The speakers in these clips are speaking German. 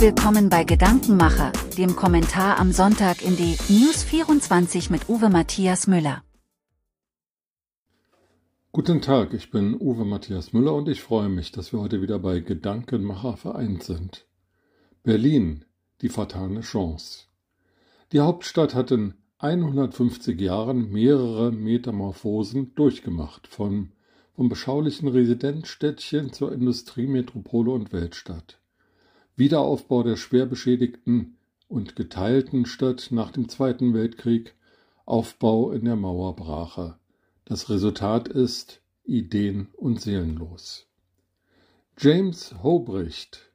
willkommen bei Gedankenmacher, dem Kommentar am Sonntag in die News 24 mit Uwe Matthias Müller. Guten Tag, ich bin Uwe Matthias Müller und ich freue mich, dass wir heute wieder bei Gedankenmacher vereint sind. Berlin, die fatale Chance. Die Hauptstadt hat in 150 Jahren mehrere Metamorphosen durchgemacht, von, vom beschaulichen Residenzstädtchen zur Industriemetropole und Weltstadt. Wiederaufbau der schwer beschädigten und geteilten Stadt nach dem Zweiten Weltkrieg, Aufbau in der Mauerbrache. Das Resultat ist ideen- und seelenlos. James Hobrecht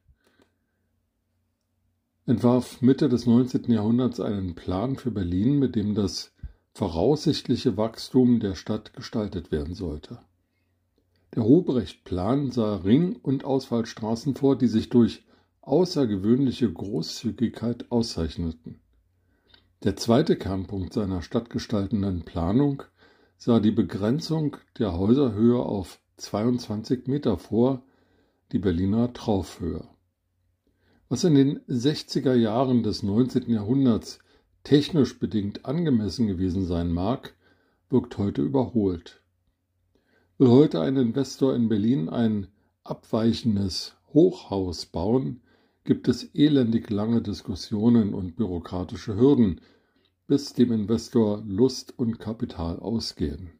entwarf Mitte des 19. Jahrhunderts einen Plan für Berlin, mit dem das voraussichtliche Wachstum der Stadt gestaltet werden sollte. Der Hobrecht-Plan sah Ring- und Ausfallstraßen vor, die sich durch außergewöhnliche Großzügigkeit auszeichneten. Der zweite Kernpunkt seiner stadtgestaltenden Planung sah die Begrenzung der Häuserhöhe auf 22 Meter vor, die Berliner Traufhöhe. Was in den 60er Jahren des 19. Jahrhunderts technisch bedingt angemessen gewesen sein mag, wirkt heute überholt. Will heute ein Investor in Berlin ein abweichendes Hochhaus bauen, gibt es elendig lange Diskussionen und bürokratische Hürden, bis dem Investor Lust und Kapital ausgehen.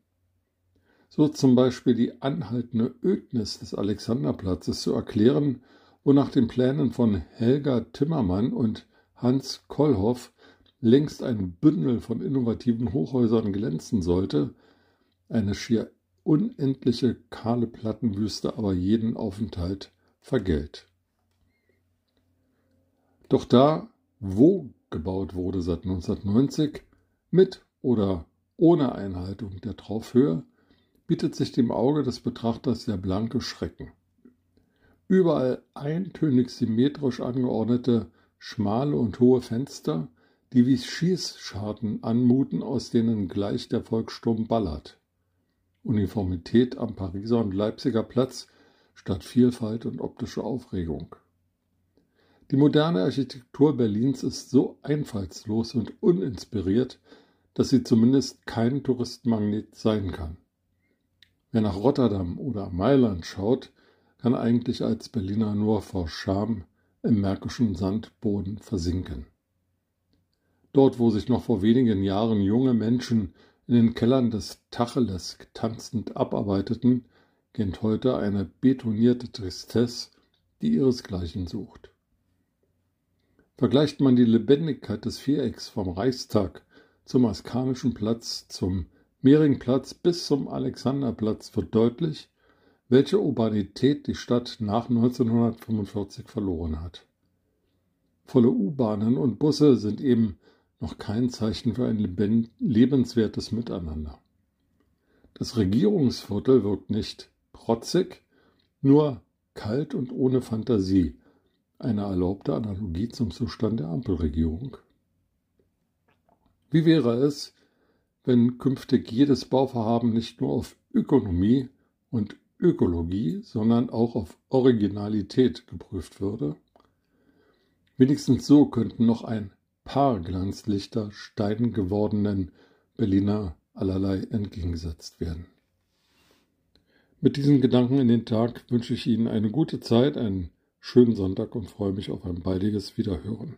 So zum Beispiel die anhaltende Ödnis des Alexanderplatzes zu erklären, wo nach den Plänen von Helga Timmermann und Hans Kollhoff längst ein Bündel von innovativen Hochhäusern glänzen sollte, eine schier unendliche kahle Plattenwüste aber jeden Aufenthalt vergällt. Doch da, wo gebaut wurde seit 1990, mit oder ohne Einhaltung der Traufhöhe, bietet sich dem Auge des Betrachters der blanke Schrecken. Überall eintönig symmetrisch angeordnete, schmale und hohe Fenster, die wie Schießscharten anmuten, aus denen gleich der Volkssturm ballert. Uniformität am Pariser und Leipziger Platz statt Vielfalt und optische Aufregung. Die moderne Architektur Berlins ist so einfallslos und uninspiriert, dass sie zumindest kein Touristenmagnet sein kann. Wer nach Rotterdam oder Mailand schaut, kann eigentlich als Berliner nur vor Scham im märkischen Sandboden versinken. Dort, wo sich noch vor wenigen Jahren junge Menschen in den Kellern des Tacheles tanzend abarbeiteten, kennt heute eine betonierte Tristesse, die ihresgleichen sucht. Vergleicht man die Lebendigkeit des Vierecks vom Reichstag zum Askanischen Platz, zum Mehringplatz bis zum Alexanderplatz, wird deutlich, welche Urbanität die Stadt nach 1945 verloren hat. Volle U-Bahnen und Busse sind eben noch kein Zeichen für ein lebenswertes Miteinander. Das Regierungsviertel wirkt nicht protzig, nur kalt und ohne Fantasie, eine erlaubte Analogie zum Zustand der Ampelregierung. Wie wäre es, wenn künftig jedes Bauvorhaben nicht nur auf Ökonomie und Ökologie, sondern auch auf Originalität geprüft würde? Wenigstens so könnten noch ein paar Glanzlichter Stein gewordenen Berliner allerlei entgegengesetzt werden. Mit diesen Gedanken in den Tag wünsche ich Ihnen eine gute Zeit, einen schönen Sonntag und freue mich auf ein baldiges Wiederhören.